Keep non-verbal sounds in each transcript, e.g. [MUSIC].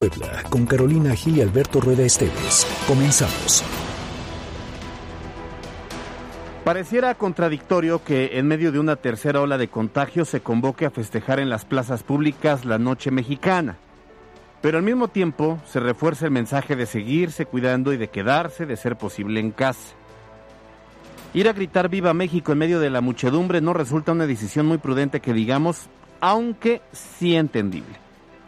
Puebla con Carolina Gil y Alberto Rueda Esteves. Comenzamos. Pareciera contradictorio que en medio de una tercera ola de contagio se convoque a festejar en las plazas públicas la noche mexicana. Pero al mismo tiempo se refuerza el mensaje de seguirse cuidando y de quedarse, de ser posible, en casa. Ir a gritar Viva México en medio de la muchedumbre no resulta una decisión muy prudente que digamos, aunque sí entendible.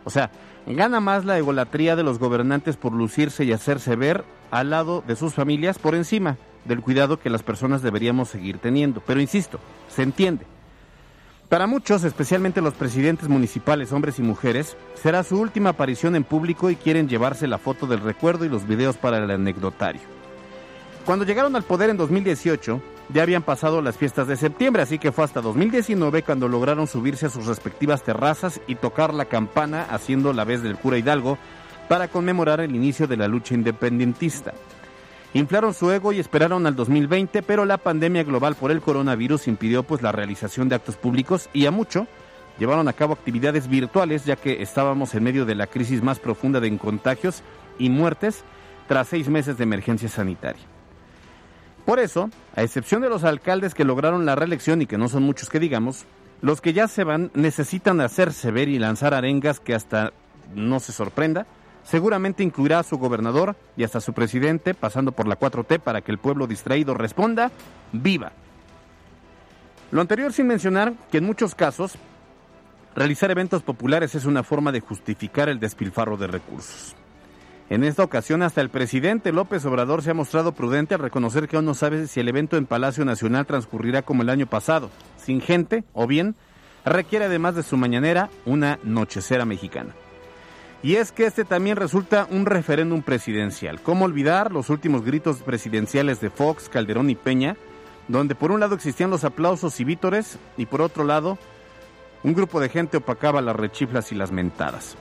O sea, gana más la egolatría de los gobernantes por lucirse y hacerse ver al lado de sus familias por encima del cuidado que las personas deberíamos seguir teniendo. Pero insisto, se entiende. Para muchos, especialmente los presidentes municipales, hombres y mujeres, será su última aparición en público y quieren llevarse la foto del recuerdo y los videos para el anecdotario. Cuando llegaron al poder en 2018, ya habían pasado las fiestas de septiembre, así que fue hasta 2019 cuando lograron subirse a sus respectivas terrazas y tocar la campana haciendo la vez del cura Hidalgo para conmemorar el inicio de la lucha independentista. Inflaron su ego y esperaron al 2020, pero la pandemia global por el coronavirus impidió pues la realización de actos públicos y a mucho llevaron a cabo actividades virtuales ya que estábamos en medio de la crisis más profunda de contagios y muertes tras seis meses de emergencia sanitaria. Por eso, a excepción de los alcaldes que lograron la reelección y que no son muchos que digamos, los que ya se van necesitan hacerse ver y lanzar arengas que hasta no se sorprenda, seguramente incluirá a su gobernador y hasta su presidente, pasando por la 4T para que el pueblo distraído responda, viva. Lo anterior sin mencionar que en muchos casos realizar eventos populares es una forma de justificar el despilfarro de recursos. En esta ocasión hasta el presidente López Obrador se ha mostrado prudente al reconocer que aún no sabe si el evento en Palacio Nacional transcurrirá como el año pasado, sin gente o bien requiere además de su mañanera una nochecera mexicana. Y es que este también resulta un referéndum presidencial. ¿Cómo olvidar los últimos gritos presidenciales de Fox, Calderón y Peña, donde por un lado existían los aplausos y vítores y por otro lado un grupo de gente opacaba las rechiflas y las mentadas?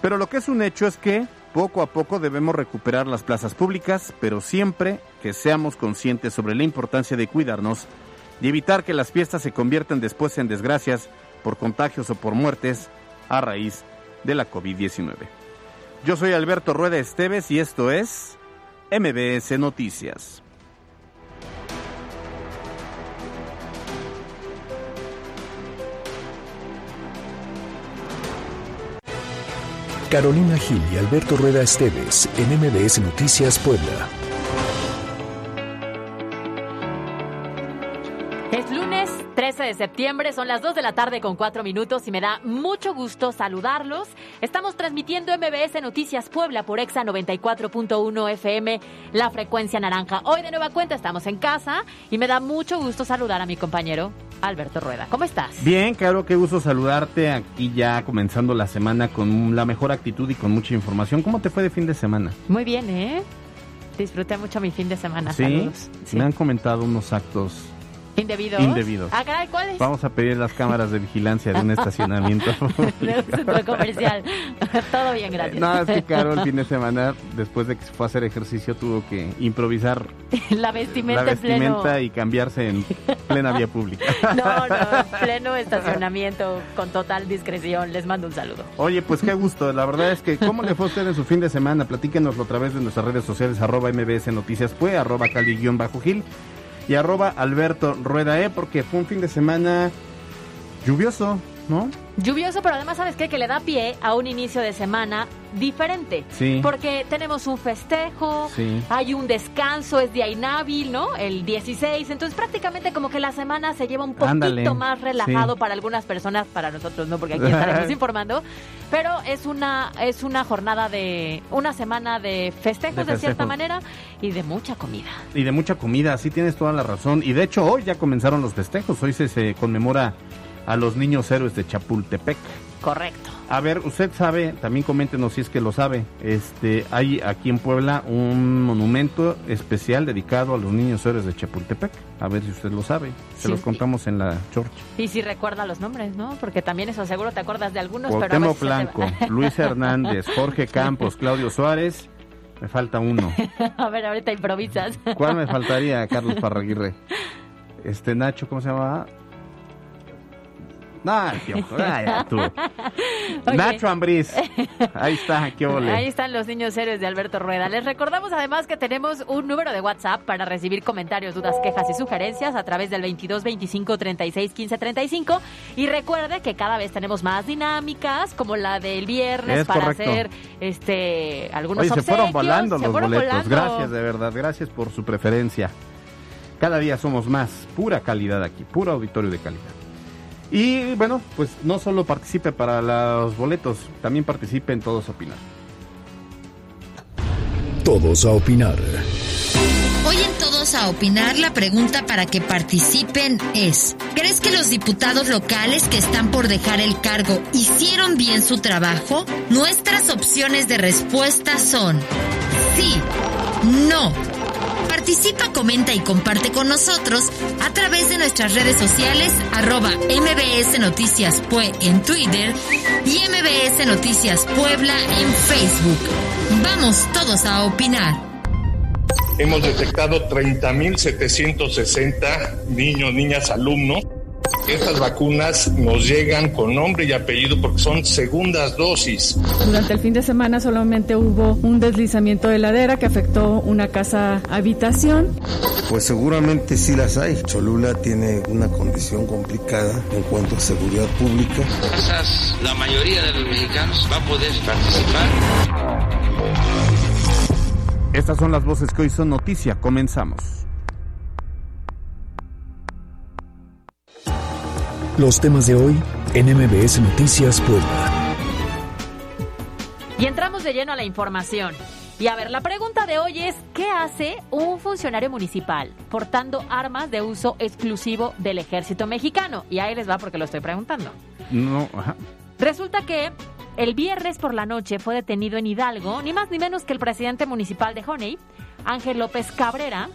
Pero lo que es un hecho es que poco a poco debemos recuperar las plazas públicas, pero siempre que seamos conscientes sobre la importancia de cuidarnos y evitar que las fiestas se conviertan después en desgracias por contagios o por muertes a raíz de la COVID-19. Yo soy Alberto Rueda Esteves y esto es MBS Noticias. Carolina Gil y Alberto Rueda Esteves en MBS Noticias Puebla. 13 de septiembre, son las 2 de la tarde con 4 minutos y me da mucho gusto saludarlos. Estamos transmitiendo MBS Noticias Puebla por Exa 94.1 FM, la frecuencia naranja. Hoy de nueva cuenta estamos en casa y me da mucho gusto saludar a mi compañero Alberto Rueda. ¿Cómo estás? Bien, claro, qué gusto saludarte aquí ya comenzando la semana con la mejor actitud y con mucha información. ¿Cómo te fue de fin de semana? Muy bien, ¿eh? Disfruté mucho mi fin de semana. ¿Sí? Saludos. Sí. Me han comentado unos actos ¿Indebidos? Indebidos. Ah, caray, ¿cuáles? Vamos a pedir las cámaras de vigilancia de un estacionamiento. [LAUGHS] De un centro comercial. [LAUGHS] Todo bien, gracias. No, es que Caro el fin de semana, después de que se fue a hacer ejercicio, tuvo que improvisar [LAUGHS] La vestimenta, la pleno. y cambiarse en plena vía pública. No, no, en pleno estacionamiento con total discreción. Les mando un saludo. Oye, pues qué gusto. La verdad es que, ¿cómo le fue a usted en su fin de semana? Platíquenoslo a través de nuestras redes sociales, arroba mbs noticias arroba cali-gil y arroba alberto rueda e, porque fue un fin de semana lluvioso, ¿no? Lluvioso, pero además, ¿sabes qué? Que le da pie a un inicio de semana diferente. Sí. Porque tenemos un festejo, Sí. hay un descanso, es día inhábil, ¿no? El 16. Entonces, prácticamente como que la semana se lleva un poquito Ándale, más relajado sí. para algunas personas, para nosotros no, porque aquí estaremos [LAUGHS] informando. Pero es una, es una jornada de, una semana de festejos De de, cierta manera y de mucha comida. Y de mucha comida, sí tienes toda la razón. Y de hecho hoy ya comenzaron los festejos, hoy se, se conmemora a los niños héroes de Chapultepec. Correcto. A ver, usted sabe, también coméntenos si es que lo sabe, este, hay aquí en Puebla un monumento especial dedicado a los niños héroes de Chapultepec. A ver si usted lo sabe, se Sí. los contamos en la chorcha. Y si recuerda los nombres, ¿no? Porque también eso seguro te acuerdas de algunos, pero a Cuauhtémoc se te Blanco. Luis [LAUGHS] Hernández, Jorge Campos, Claudio Suárez, me falta uno. [LAUGHS] A ver, ahorita improvisas. ¿Cuál me faltaría? Carlos [LAUGHS] Parraguirre. Este Nacho, ¿cómo se llama? No, tú. [LAUGHS] Nacho Ambriz. Ahí está, qué ole. Ahí están los niños héroes de Alberto Rueda. Les recordamos además que tenemos un número de WhatsApp para recibir comentarios, dudas, quejas y sugerencias a través del 22 25 36 15 35. Y recuerde que cada vez tenemos más dinámicas, como la del viernes, Es para correcto. hacer este algunos Oye, se fueron obsequios. volando Se los fueron boletos. volando. Gracias, de verdad. Gracias por su preferencia. Cada día somos más. Pura calidad aquí. Puro auditorio de calidad. Y bueno, pues no solo participe para los boletos, también participe en Todos Opinar. Todos a opinar. Hoy en Todos a Opinar la pregunta para que participen es, ¿crees que los diputados locales que están por dejar el cargo hicieron bien su trabajo? Nuestras opciones de respuesta son sí, no. Participa, comenta y comparte con nosotros a través de nuestras redes sociales arroba MBS Noticias Pue en Twitter y MBS Noticias Puebla en Facebook. Vamos todos a opinar. Hemos detectado 30.760 niños, niñas, alumnos. Estas vacunas nos llegan con nombre y apellido porque son segundas dosis. Durante el fin de semana solamente hubo un deslizamiento de ladera que afectó una casa habitación. Pues seguramente sí las hay. Cholula tiene una condición complicada en cuanto a seguridad pública. Quizás la mayoría de los mexicanos va a poder participar. Estas son las voces que hoy son noticia. Comenzamos. Los temas de hoy en MBS Noticias Puebla. Y entramos de lleno a la información. Y a ver, la pregunta de hoy es, ¿qué hace un funcionario municipal portando armas de uso exclusivo del ejército mexicano? Y ahí les va porque lo estoy preguntando. No, ajá. Resulta que el viernes por la noche fue detenido en Hidalgo, ni más ni menos que el presidente municipal de Honey, Ángel López Cabrera,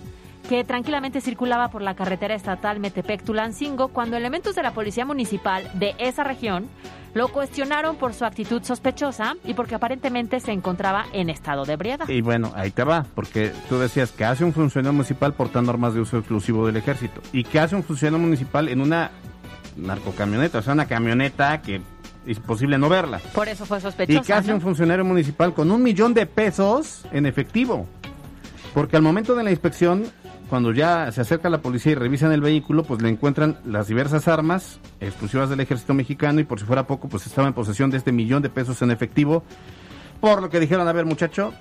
que tranquilamente circulaba por la carretera estatal Metepec-Tulancingo cuando elementos de la policía municipal de esa región lo cuestionaron por su actitud sospechosa y porque aparentemente se encontraba en estado de ebriedad. Y bueno, ahí te va, porque tú decías que hace un funcionario municipal portando armas de uso exclusivo del ejército. ¿Y qué hace un funcionario municipal en una narcocamioneta? O sea, una camioneta que es imposible no verla. Por eso fue ¿Y sospechosa. qué hace ¿no? un funcionario municipal con un millón de pesos en efectivo? Porque al momento de la inspección, cuando ya se acerca la policía y revisan el vehículo, pues le encuentran las diversas armas exclusivas del ejército mexicano y por si fuera poco, pues estaba en posesión de este millón de pesos en efectivo. Por lo que dijeron, a ver muchacho,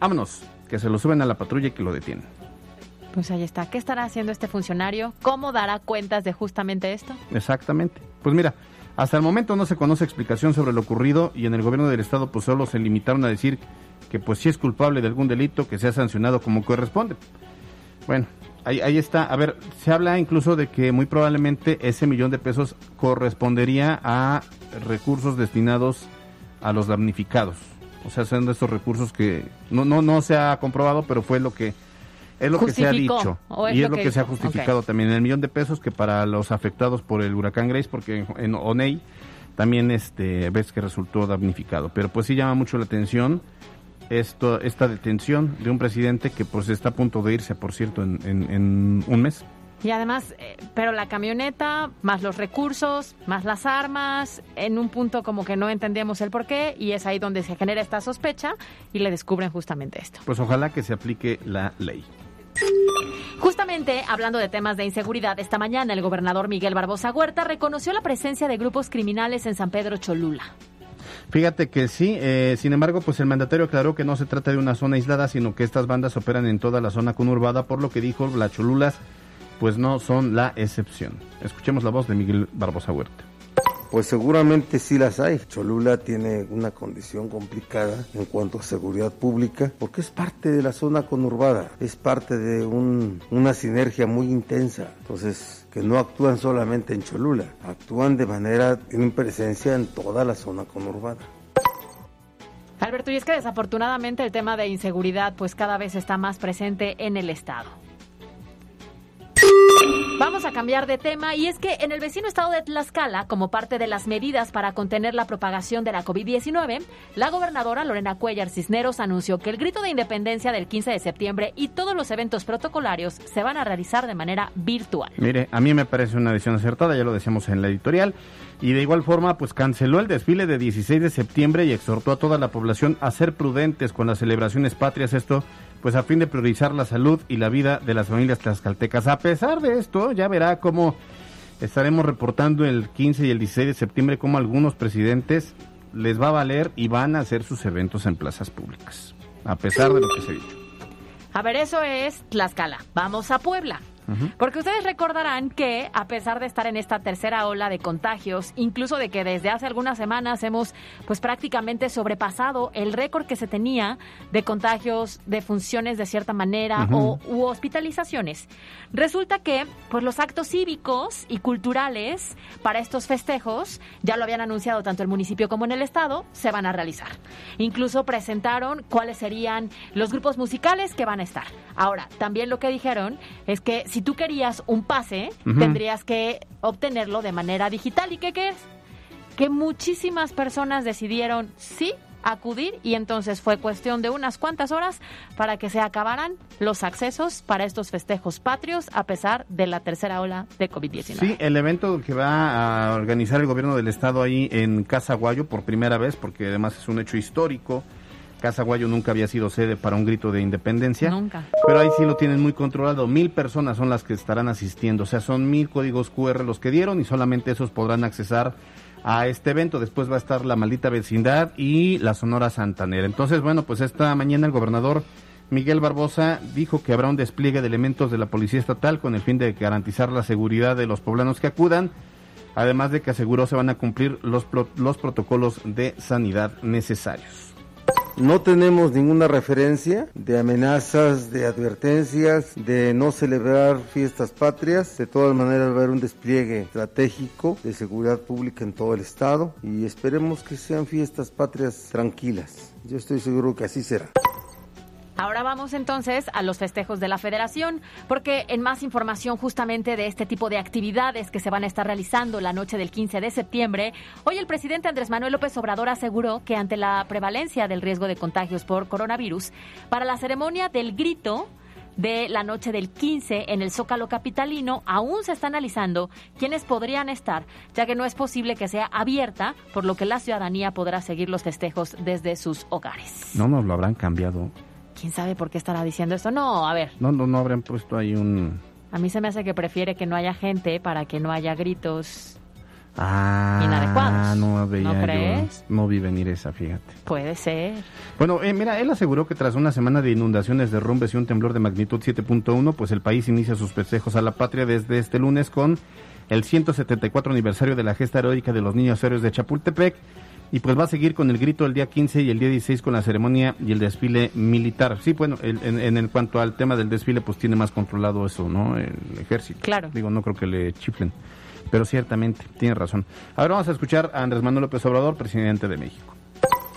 vámonos, que se lo suben a la patrulla y que lo detienen. Pues ahí está. ¿Qué estará haciendo este funcionario? ¿Cómo dará cuentas de justamente esto? Exactamente. Pues mira, hasta el momento no se conoce explicación sobre lo ocurrido y en el gobierno del estado pues solo se limitaron a decir que pues si es culpable de algún delito que sea sancionado como corresponde. Bueno, ahí, ahí está. A ver, se habla incluso de que muy probablemente ese millón de pesos correspondería a recursos destinados a los damnificados. O sea, son de estos recursos que no, no, no se ha comprobado, pero fue lo que es lo que se ha dicho. ¿o es Y es lo que que se ha justificado también. El millón de pesos que para los afectados por el huracán Grace, porque en, en Oney también este ves que resultó damnificado. Pero pues sí llama mucho la atención esto, esta detención de un presidente que pues está a punto de irse, por cierto, en, en- en un mes. Y además, eh, pero la camioneta, más los recursos, más las armas, en un punto como que no entendíamos el por qué, y es ahí donde se genera esta sospecha y le descubren justamente esto. Pues ojalá que se aplique la ley. Justamente hablando de temas de inseguridad, esta mañana el gobernador Miguel Barbosa Huerta reconoció la presencia de grupos criminales en San Pedro Cholula. Fíjate que sí, eh, sin embargo, pues el mandatario aclaró que no se trata de una zona aislada, sino que estas bandas operan en toda la zona conurbada, por lo que dijo, las cholulas pues no son la excepción. Escuchemos la voz de Miguel Barbosa Huerta. Pues seguramente sí las hay. Cholula tiene una condición complicada en cuanto a seguridad pública porque es parte de la zona conurbada, es parte de un- una sinergia muy intensa. Entonces, que no actúan solamente en Cholula, actúan de manera, tienen presencia en toda la zona conurbada. Alberto, y es que desafortunadamente el tema de inseguridad pues cada vez está más presente en el Estado. Vamos a cambiar de tema y es que en el vecino estado de Tlaxcala, como parte de las medidas para contener la propagación de la COVID-19, la gobernadora Lorena Cuellar Cisneros anunció que el grito de independencia del 15 de septiembre y todos los eventos protocolarios se van a realizar de manera virtual. Mire, a mí me parece una decisión acertada, ya lo decíamos en la editorial, y de igual forma, pues canceló el desfile de 16 de septiembre y exhortó a toda la población a ser prudentes con las celebraciones patrias, esto pues a fin de priorizar la salud y la vida de las familias tlaxcaltecas. A pesar de esto, ya verá cómo estaremos reportando el 15 y el 16 de septiembre cómo algunos presidentes les va a valer y van a hacer sus eventos en plazas públicas, a pesar de lo que se ha dicho. A ver, eso es Tlaxcala. Vamos a Puebla. Porque ustedes recordarán que a pesar de estar en esta tercera ola de contagios, incluso de que desde hace algunas semanas hemos pues prácticamente sobrepasado el récord que se tenía de contagios, de funciones de cierta manera o u hospitalizaciones, resulta que pues los actos cívicos y culturales para estos festejos, ya lo habían anunciado tanto el municipio como en el estado, se van a realizar. Incluso presentaron cuáles serían los grupos musicales que van a estar. Ahora, también lo que dijeron es que si tú querías un pase, tendrías que obtenerlo de manera digital. ¿Y qué, qué es? Que muchísimas personas decidieron sí acudir y entonces fue cuestión de unas cuantas horas para que se acabaran los accesos para estos festejos patrios a pesar de la tercera ola de COVID-19. Sí, el evento que va a organizar el gobierno del estado ahí en Casa Guayo por primera vez, porque además es un hecho histórico, Casa Guayo nunca había sido sede para un grito de independencia. Nunca. Pero ahí sí lo tienen muy controlado. Mil personas son las que estarán asistiendo. O sea, son mil códigos QR los que dieron y solamente esos podrán accesar a este evento. Después va a estar la maldita vecindad y la Sonora Santanera. Entonces, bueno, pues esta mañana el gobernador Miguel Barbosa dijo que habrá un despliegue de elementos de la Policía Estatal con el fin de garantizar la seguridad de los poblanos que acudan. Además de que aseguró se van a cumplir los, los protocolos de sanidad necesarios. No tenemos ninguna referencia de amenazas, de advertencias, de no celebrar fiestas patrias. De todas maneras va a haber un despliegue estratégico de seguridad pública en todo el estado y esperemos que sean fiestas patrias tranquilas. Yo estoy seguro que así será. Ahora vamos entonces a los festejos de la federación, porque en más información justamente de este tipo de actividades que se van a estar realizando la noche del 15 de septiembre, hoy el presidente Andrés Manuel López Obrador aseguró que ante la prevalencia del riesgo de contagios por coronavirus, para la ceremonia del grito, de la noche del 15 en el Zócalo Capitalino, aún se está analizando quiénes podrían estar, ya que no es posible que sea abierta, por lo que la ciudadanía podrá seguir los festejos desde sus hogares. No nos lo habrán cambiado ¿Quién sabe por qué estará diciendo esto? No, a ver. No, no, no habrán puesto ahí un... A mí se me hace que prefiere que no haya gente para que no haya gritos ah, inadecuados. No veía ¿No crees? no vi venir esa, fíjate. Puede ser. Bueno, eh, mira, él aseguró que tras una semana de inundaciones, derrumbes y un temblor de magnitud 7.1, pues el país inicia sus festejos a la patria desde este lunes con el 174 aniversario de la gesta heroica de los niños héroes de Chapultepec y pues va a seguir con el grito el día 15 y el día 16 con la ceremonia y el desfile militar. Sí, bueno, en, en, cuanto al tema del desfile, pues tiene más controlado eso, ¿no? El ejército. Claro. Digo, no creo que le chiflen, pero ciertamente, tiene razón. Ahora vamos a escuchar a Andrés Manuel López Obrador, presidente de México.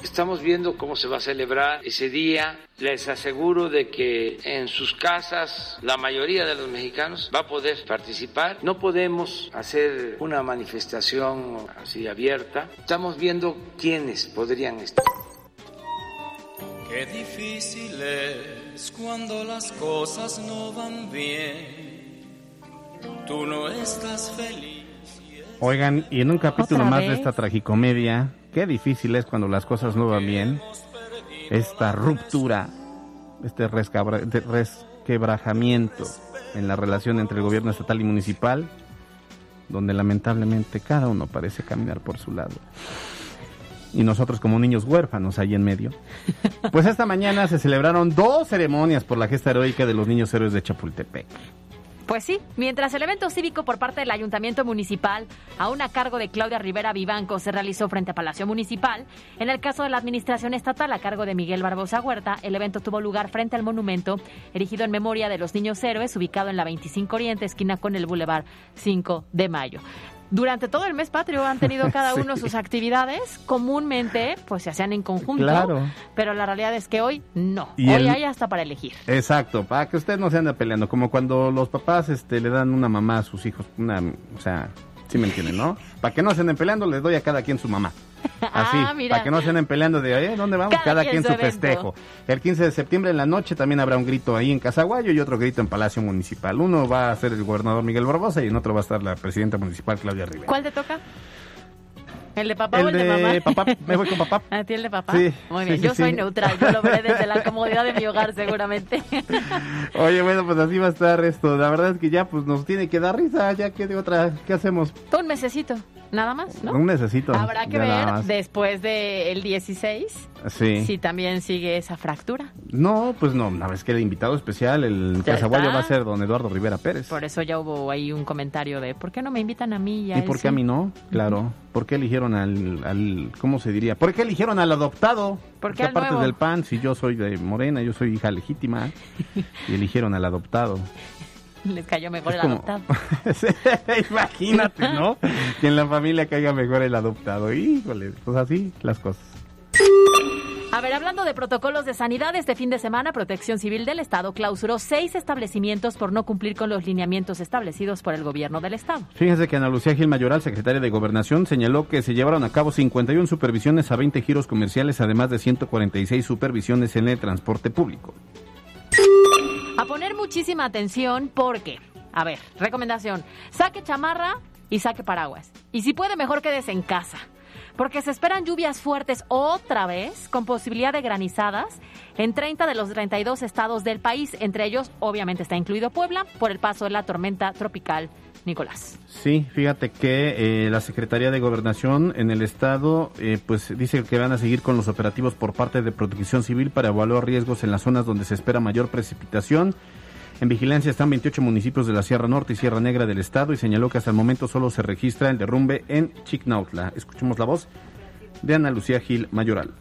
Estamos viendo cómo se va a celebrar ese día. Les aseguro de que en sus casas la mayoría de los mexicanos va a poder participar. No podemos hacer una manifestación así abierta. Estamos viendo quiénes podrían estar. Qué difícil es cuando las cosas no van bien. Tú no estás feliz. Oigan, y en un capítulo más de esta tragicomedia, qué difícil es cuando las cosas no van bien. Esta ruptura, este resquebrajamiento en la relación entre el gobierno estatal y municipal, donde lamentablemente cada uno parece caminar por su lado. Y nosotros como niños huérfanos ahí en medio. Pues esta mañana se celebraron dos ceremonias por la gesta heroica de los niños héroes de Chapultepec. Pues sí, mientras el evento cívico por parte del Ayuntamiento Municipal, aún a cargo de Claudia Rivera Vivanco, se realizó frente a Palacio Municipal, en el caso de la Administración Estatal a cargo de Miguel Barbosa Huerta, el evento tuvo lugar frente al monumento erigido en memoria de los niños héroes, ubicado en la 25 Oriente, esquina con el Boulevard 5 de Mayo. Durante todo el mes patrio han tenido [LAUGHS] cada Sí. uno sus actividades. Comúnmente, pues se hacían en conjunto. Claro. Pero la realidad es que hoy no. Y hoy el- hay hasta para elegir. Exacto, para que usted no se ande peleando, como cuando los papás este, le dan una mamá a sus hijos, una, o sea, sí me entienden, ¿no? Para que no se anden peleando, les doy a cada quien su mamá. [LAUGHS] Así, Ah, para que no se anden peleando de, "Eh, ¿dónde vamos? Cada Cada, quien su evento. festejo. El 15 de septiembre en la noche también habrá un grito ahí en Casaguayo y otro grito en Palacio Municipal. Uno va a ser el gobernador Miguel Barbosa y en otro va a estar la presidenta municipal Claudia Rivera. ¿Cuál te toca? ¿El de papá o El el de, mamá? de papá, me voy con papá. [LAUGHS] ¿A ti el de papá? Sí, Muy bien, sí, yo soy neutral, yo lo veré desde la [LAUGHS] comodidad de mi hogar seguramente. Oye, bueno, pues así va a estar esto. La verdad es que ya pues nos tiene que dar risa, ya que de otra, ¿qué hacemos? Todo un mesecito, nada más, ¿no? Un necesito. Habrá que ver después del 16 Sí. si también sigue esa fractura. No, pues no, verdad es que el invitado especial, el Casaguayo va a ser don Eduardo Rivera Pérez. Por eso ya hubo ahí un comentario de ¿por qué no me invitan a mí? y a ¿Y por qué sí? a mí no? Claro. ¿Por qué eligieron al, al, ¿cómo se diría? ¿Por qué eligieron al adoptado? ¿Por qué nuevo? del PAN, si yo soy de Morena, yo soy hija legítima, [LAUGHS] y eligieron al adoptado. Les cayó mejor el como- adoptado. [LAUGHS] Imagínate, ¿no? que en la familia caiga mejor el adoptado. Híjole, pues así las cosas. A ver, hablando de protocolos de sanidad, este fin de semana Protección Civil del Estado clausuró seis establecimientos por no cumplir con los lineamientos establecidos por el gobierno del Estado. Fíjense que Ana Lucía Gil Mayoral, secretaria de Gobernación, señaló que se llevaron a cabo 51 supervisiones a 20 giros comerciales, además de 146 supervisiones en el transporte público. Muchísima atención porque, a ver, recomendación, saque chamarra y saque paraguas. Y si puede, mejor quédese en casa. Porque se esperan lluvias fuertes otra vez, con posibilidad de granizadas, en 30 de los 32 estados del país. Entre ellos, obviamente, está incluido Puebla, por el paso de la tormenta tropical Nicolás. Sí, fíjate que eh, la Secretaría de Gobernación en el Estado eh, pues dice que van a seguir con los operativos por parte de Protección Civil para evaluar riesgos en las zonas donde se espera mayor precipitación. En vigilancia están 28 municipios de la Sierra Norte y Sierra Negra del Estado y señaló que hasta el momento solo se registra el derrumbe en Chicnautla. Escuchemos la voz de Ana Lucía Gil Mayoral.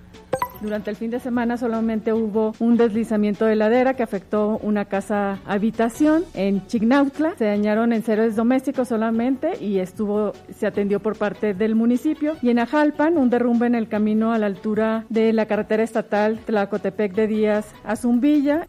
Durante el fin de semana solamente hubo un deslizamiento de ladera que afectó una casa habitación en Chignautla. Se dañaron enseres domésticos solamente y estuvo se atendió por parte del municipio. Y en Ajalpan, un derrumbe en el camino a la altura de la carretera estatal Tlacotepec de Díaz a Zumbilla.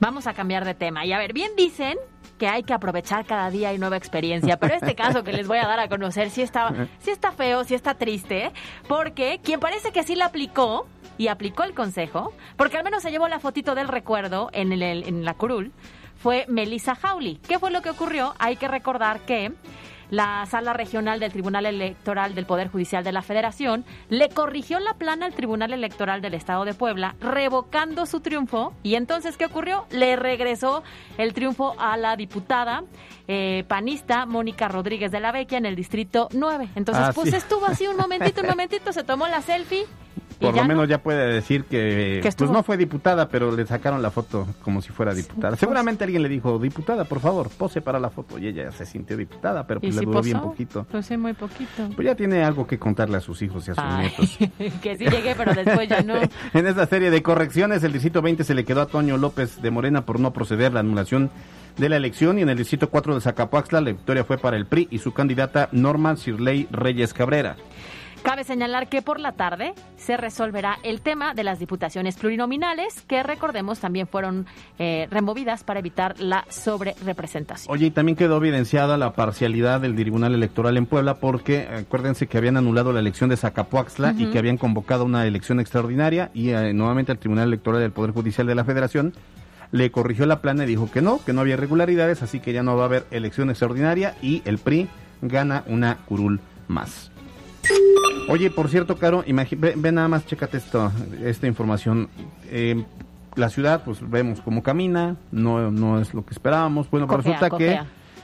Vamos a cambiar de tema. Y a ver, bien dicen que hay que aprovechar cada día y nueva experiencia, pero este caso que les voy a dar a conocer sí está, sí está feo, sí está triste, porque quien parece que sí la aplicó y aplicó el consejo, porque al menos se llevó la fotito del recuerdo en, el, la curul, fue Melissa Hawley. ¿Qué fue lo que ocurrió? Hay que recordar que la sala regional del Tribunal Electoral del Poder Judicial de la Federación le corrigió la plana al Tribunal Electoral del Estado de Puebla, revocando su triunfo. Y entonces, ¿qué ocurrió? Le regresó el triunfo a la diputada eh, panista Mónica Rodríguez de la Vecchia en el Distrito 9. Entonces, Ah, pues sí. estuvo así un momentito, un momentito, se tomó la selfie. Por lo no. menos ya puede decir que, pues no fue diputada, pero le sacaron la foto como si fuera diputada. Seguramente alguien le dijo, diputada, por favor, pose para la foto. Y ella se sintió diputada, pero ¿Y pues le si duró bien poquito. Pues sí, muy poquito. Pues ya tiene algo que contarle a sus hijos y a sus Ay, nietos. [LAUGHS] que sí llegué, pero después ya no. [LAUGHS] En esta serie de correcciones, el distrito 20 se le quedó a Toño López de Morena por no proceder la anulación de la elección y en el distrito 4 de Zacapuaxtla la victoria fue para el PRI y su candidata Norma Cirley Reyes Cabrera. Cabe señalar que por la tarde se resolverá el tema de las diputaciones plurinominales, que recordemos también fueron eh, removidas para evitar la sobrerepresentación. Oye, y también quedó evidenciada la parcialidad del Tribunal Electoral en Puebla porque acuérdense que habían anulado la elección de Zacapuaxtla y que habían convocado una elección extraordinaria y eh, nuevamente el Tribunal Electoral del Poder Judicial de la Federación le corrigió la plana y dijo que no, que no había irregularidades, así que ya no va a haber elección extraordinaria y el PRI gana una curul más. Oye, por cierto, Caro, ve, ve nada más, chécate esto, esta información. Eh, la ciudad, pues vemos cómo camina, no, no es lo que esperábamos. Bueno, pues resulta que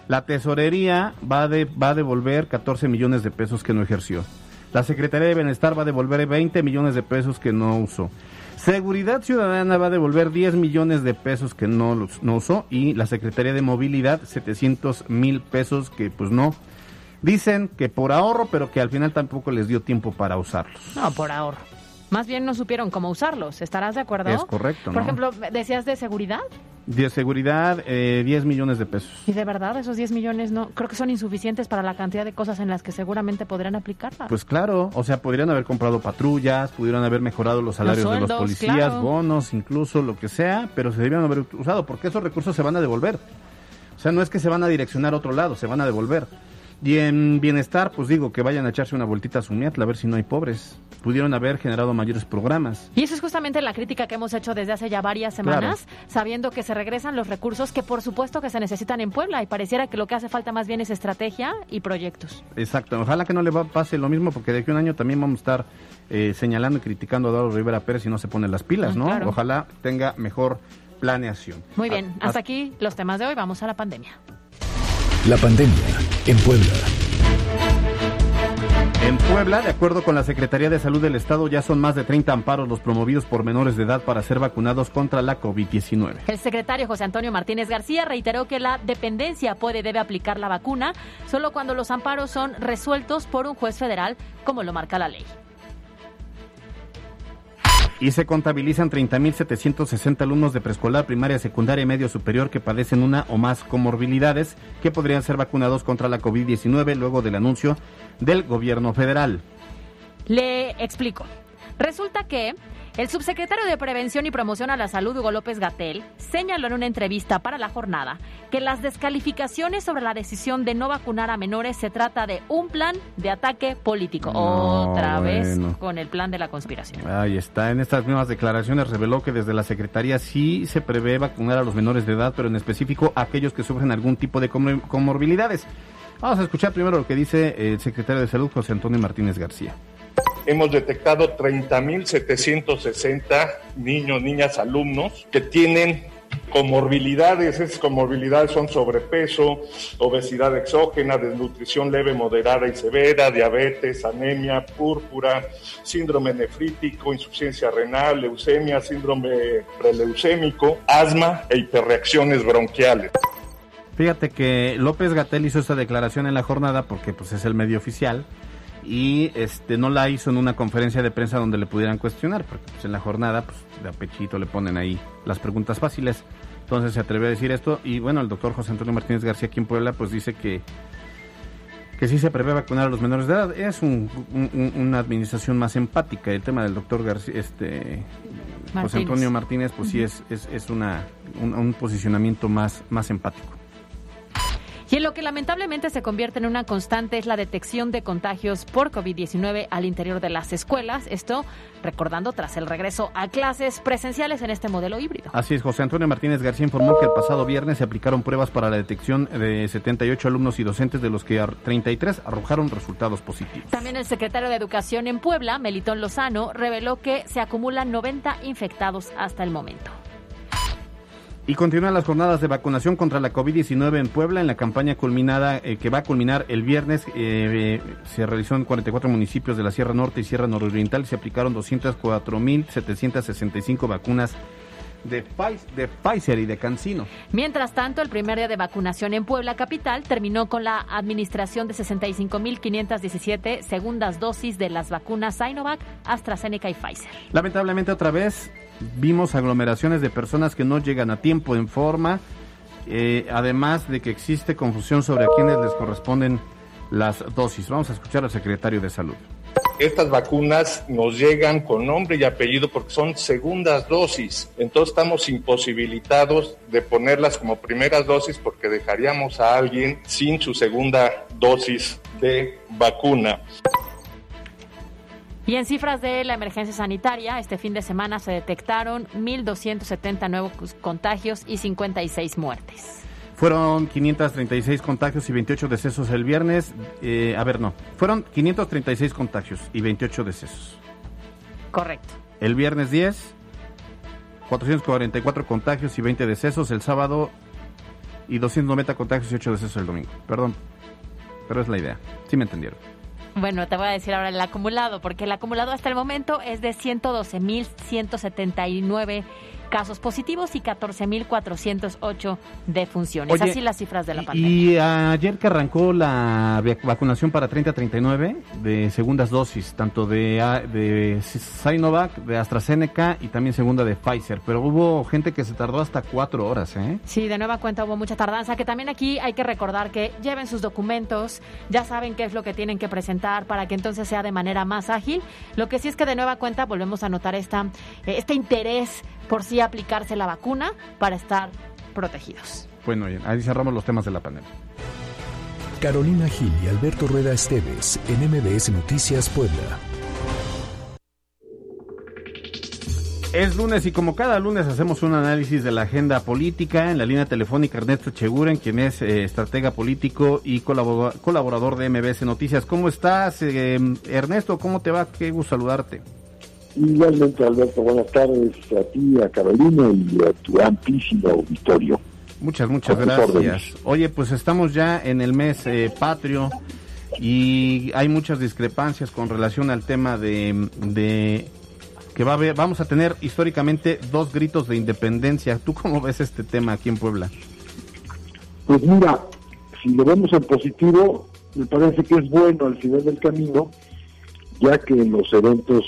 la tesorería va, de, va a devolver 14 millones de pesos que no ejerció. La Secretaría de Bienestar va a devolver 20 millones de pesos que no usó. Seguridad Ciudadana va a devolver 10 millones de pesos que no, los- no usó. Y la Secretaría de Movilidad 700 mil pesos que pues no. Dicen que por ahorro, pero que al final tampoco les dio tiempo para usarlos. No, por ahorro. Más bien no supieron cómo usarlos, ¿estarás de acuerdo? Es correcto, Por ¿no? ejemplo, decías de seguridad. De seguridad, eh, 10 millones de pesos. Y de verdad, esos 10 millones no creo que son insuficientes para la cantidad de cosas en las que seguramente podrían aplicarla. Pues claro, o sea, podrían haber comprado patrullas, pudieron haber mejorado los salarios de sueldos, los policías, claro. bonos, incluso lo que sea, pero se debieron haber usado porque esos recursos se van a devolver. O sea, no es que se van a direccionar a otro lado, se van a devolver. Y en bienestar, pues digo, que vayan a echarse una vueltita a su miatla a ver si no hay pobres. Pudieron haber generado mayores programas. Y eso es justamente la crítica que hemos hecho desde hace ya varias semanas, sabiendo que se regresan los recursos que por supuesto que se necesitan en Puebla y pareciera que lo que hace falta más bien es estrategia y proyectos. Exacto, ojalá que no le pase lo mismo porque de aquí a un año también vamos a estar eh, señalando y criticando a Eduardo Rivera Pérez si no se pone las pilas, Ah, ¿no? claro. Ojalá tenga mejor planeación. Muy bien, Ah, hasta aquí los temas de hoy, vamos a la pandemia. La pandemia en Puebla. En Puebla, de acuerdo con la Secretaría de Salud del Estado, ya son más de 30 amparos los promovidos por menores de edad para ser vacunados contra la COVID-19. El secretario José Antonio Martínez García reiteró que la dependencia puede y debe aplicar la vacuna solo cuando los amparos son resueltos por un juez federal, como lo marca la ley. Y se contabilizan 30.760 alumnos de preescolar, primaria, secundaria y medio superior que padecen una o más comorbilidades que podrían ser vacunados contra la COVID-19 luego del anuncio del gobierno federal. Le explico. Resulta que el subsecretario de Prevención y Promoción a la Salud, Hugo López Gatel, señaló en una entrevista para la jornada que las descalificaciones sobre la decisión de no vacunar a menores se trata de un plan de ataque político. No, Otra vez bueno. con el plan de la conspiración. Ahí está. En estas mismas declaraciones reveló que desde la Secretaría sí se prevé vacunar a los menores de edad, pero en específico a aquellos que sufren algún tipo de comor- comorbilidades. Vamos a escuchar primero lo que dice el secretario de Salud, José Antonio Martínez García. Hemos detectado 30.760 niños, niñas, alumnos que tienen comorbilidades. Esas comorbilidades son sobrepeso, obesidad exógena, desnutrición leve, moderada y severa, diabetes, anemia, púrpura, síndrome nefrítico, insuficiencia renal, leucemia, síndrome preleucémico, asma e hiperreacciones bronquiales. Fíjate que López Gatel hizo esta declaración en la jornada porque pues es el medio oficial y este no la hizo en una conferencia de prensa donde le pudieran cuestionar, porque pues en la jornada pues de a pechito le ponen ahí las preguntas fáciles. Entonces se atrevió a decir esto y bueno, el doctor José Antonio Martínez García aquí en Puebla pues dice que que sí se prevé vacunar a los menores de edad. Es un- un- un- una administración más empática. El tema del doctor García, este, José. Antonio Martínez, pues sí es, es, es una, un, un posicionamiento más, más empático. Y en lo que lamentablemente se convierte en una constante es la detección de contagios por COVID-19 al interior de las escuelas. Esto recordando tras el regreso a clases presenciales en este modelo híbrido. Así es, José Antonio Martínez García informó que el pasado viernes se aplicaron pruebas para la detección de 78 alumnos y docentes, de los que ar- 33 arrojaron resultados positivos. También el secretario de Educación en Puebla, Melitón Lozano, reveló que se acumulan 90 infectados hasta el momento. Y continúan las jornadas de vacunación contra la COVID-19 en Puebla en la campaña culminada eh, que va a culminar el viernes. eh, eh, se realizó en 44 municipios de la Sierra Norte y Sierra Nororiental se aplicaron 204.765 vacunas de, de Pfizer y de Cancino. Mientras tanto, el primer día de vacunación en Puebla Capital terminó con la administración de 65.517 segundas dosis de las vacunas Sinovac, AstraZeneca y Pfizer. Lamentablemente otra vez vimos aglomeraciones de personas que no llegan a tiempo en forma, eh, además de que existe confusión sobre a quienes les corresponden las dosis. Vamos a escuchar al secretario de Salud. Estas vacunas nos llegan con nombre y apellido porque son segundas dosis. Entonces estamos imposibilitados de ponerlas como primeras dosis porque dejaríamos a alguien sin su segunda dosis de vacuna. Y en cifras de la emergencia sanitaria, este fin de semana se detectaron 1.270 nuevos contagios y 56 muertes. Fueron 536 contagios y 28 decesos el viernes. Eh, a ver, no. Fueron 536 contagios y 28 decesos. Correcto. El viernes 10, 444 contagios y 20 decesos. El sábado y 290 contagios y 8 decesos el domingo. Perdón, pero es la idea. Sí me entendieron. Bueno, te voy a decir ahora el acumulado, porque el acumulado hasta el momento es de 112.179 casos positivos y 14.408 defunciones. Oye, Así las cifras de la pandemia. Y ayer que arrancó la vac- vacunación para 30-39 de segundas dosis, tanto de, de Sinovac, de AstraZeneca y también segunda de Pfizer, pero hubo gente que se tardó hasta cuatro horas, ¿eh? Sí, de nueva cuenta hubo mucha tardanza, que también aquí hay que recordar que lleven sus documentos, ya saben qué es lo que tienen que presentar para que entonces sea de manera más ágil. Lo que sí es que de nueva cuenta volvemos a notar esta, eh, este interés por sí aplicarse la vacuna para estar protegidos. Bueno, bien, ahí cerramos los temas de la pandemia. Carolina Gil y Alberto Rueda Esteves en MBS Noticias Puebla. Es lunes y como cada lunes hacemos un análisis de la agenda política en la línea telefónica Ernesto Cheguren, quien es eh, estratega político y colabora- colaborador de MBS Noticias. ¿Cómo estás, eh, Ernesto? ¿Cómo te va? Qué gusto saludarte. Igualmente, Alberto, buenas tardes a ti, a Carolina y a tu amplísimo auditorio. Muchas, muchas gracias. Oye, pues estamos ya en el mes eh, patrio y hay muchas discrepancias con relación al tema de, de que va a haber, vamos a tener históricamente dos gritos de independencia. ¿Tú cómo ves este tema aquí en Puebla? Pues mira, si lo vemos en positivo, me parece que es bueno al final del camino, ya que los eventos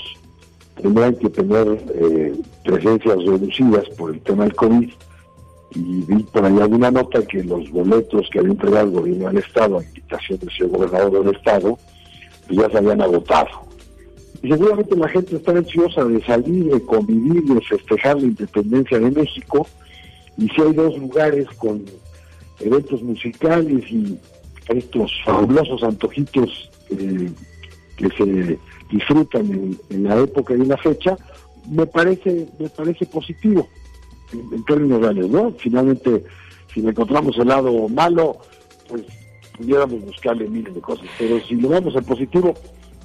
tendrán que tener eh, presencias reducidas por el tema del COVID. Y vi por ahí alguna nota que los boletos que había entregado el gobierno del Estado a invitación del señor gobernador del Estado, pues ya se habían agotado. Y seguramente la gente está ansiosa de salir, de convivir, de festejar la independencia de México. Y si hay dos lugares con eventos musicales y estos fabulosos antojitos eh, que se disfrutan en, la época y en la fecha, me parece, me parece positivo en, en términos reales, ¿no? Finalmente, si le encontramos el lado malo, pues pudiéramos buscarle miles de cosas, pero si lo vemos en positivo,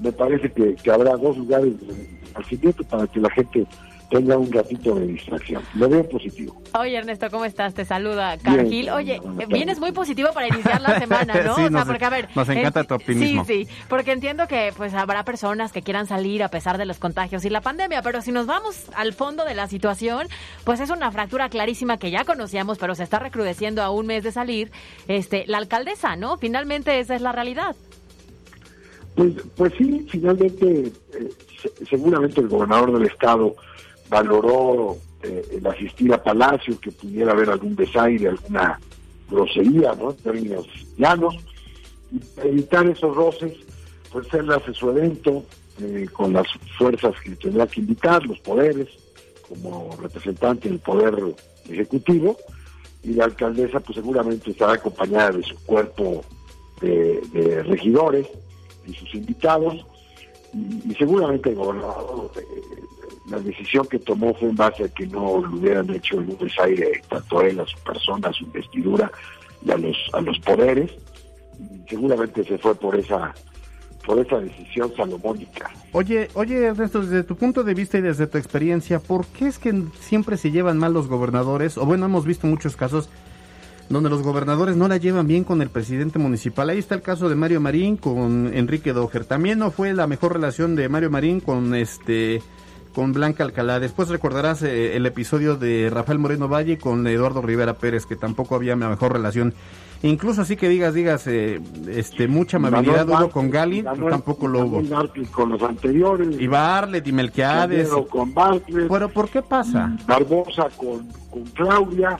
me parece que, que habrá dos lugares al siguiente para que la gente tenga un ratito de distracción. Lo veo positivo. Oye, Ernesto, ¿cómo estás? Te saluda Cargil. Oye, vienes muy positivo para iniciar la [LAUGHS] semana, ¿no? Sí, o sea, nos- porque a ver, nos encanta en- tu optimismo. Sí, sí, porque entiendo que pues habrá personas que quieran salir a pesar de los contagios y la pandemia, pero si nos vamos al fondo de la situación, pues es una fractura clarísima que ya conocíamos, pero se está recrudeciendo a un mes de salir. Este, la alcaldesa, ¿no? Finalmente esa es la realidad. Pues, pues sí, finalmente, eh, se- seguramente el gobernador del estado valoró eh, el asistir a Palacio, que pudiera haber algún desaire, alguna grosería, ¿no? En términos llanos, y evitar esos roces, pues él hace su evento eh, con las fuerzas que tendrá que invitar, los poderes, como representante del poder ejecutivo, y la alcaldesa pues seguramente estará acompañada de su cuerpo de, regidores y sus invitados, y, seguramente el gobernador, la decisión que tomó fue en base a que no lo hubieran hecho un desaire tanto a él, a su persona, a su investidura y a los, a los poderes, seguramente se fue por esa por esa decisión salomónica. Oye, oye, Ernesto, desde tu punto de vista y desde tu experiencia, ¿por qué es que siempre se llevan mal los gobernadores? O bueno, hemos visto muchos casos donde los gobernadores no la llevan bien con el presidente municipal. Ahí está el caso de Mario Marín con Enrique Doher. También no fue la mejor relación de Mario Marín con este con Blanca Alcalá. Después recordarás eh, el episodio de Rafael Moreno Valle con Eduardo Rivera Pérez, que tampoco había una mejor relación. Incluso así que digas, digas, eh, este, mucha amabilidad Manuel hubo con Gali, Manuel- tampoco lo hubo. Con los anteriores, Y Bartlett y Melquiades. Con Bartlett, Pero ¿por qué pasa? Barbosa con, con Claudia,